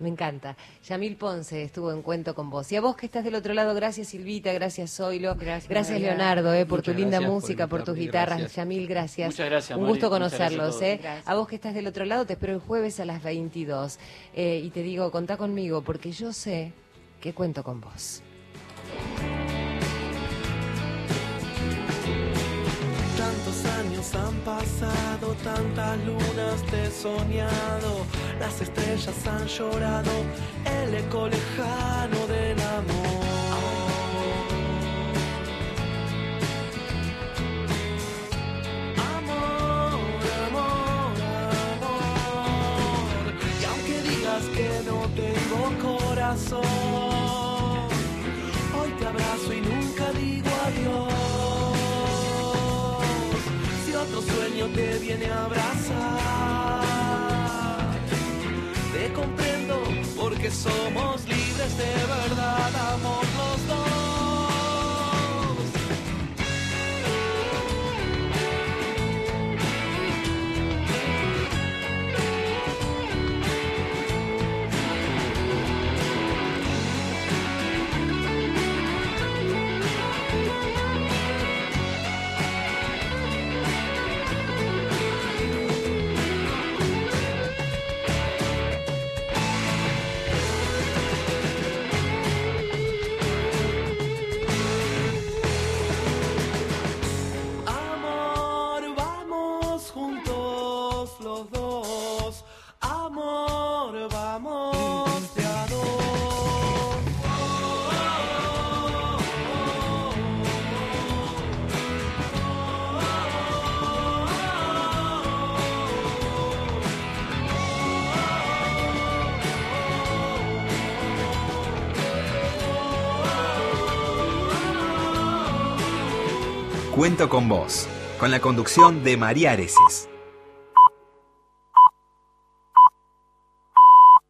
Me encanta. Yamil Ponce estuvo en cuento con vos. Y a vos que estás del otro lado, gracias Silvita, gracias Zoilo, gracias, Leonardo eh, por tu linda música, por, tus guitarras. Yamil, gracias. Muchas gracias. Un gusto conocerlos. eh. A vos que estás del otro lado, te espero el jueves a las 22. Eh, y te digo, contá conmigo, porque yo sé que cuento con vos. Años han pasado, tantas lunas te he soñado, las estrellas han llorado, el eco lejano del amor. Amor, amor, amor. Y aunque digas que no tengo corazón, te viene a abrazar. Te comprendo porque somos libres de verdad, amor Cuento con vos, con la conducción de María Areces.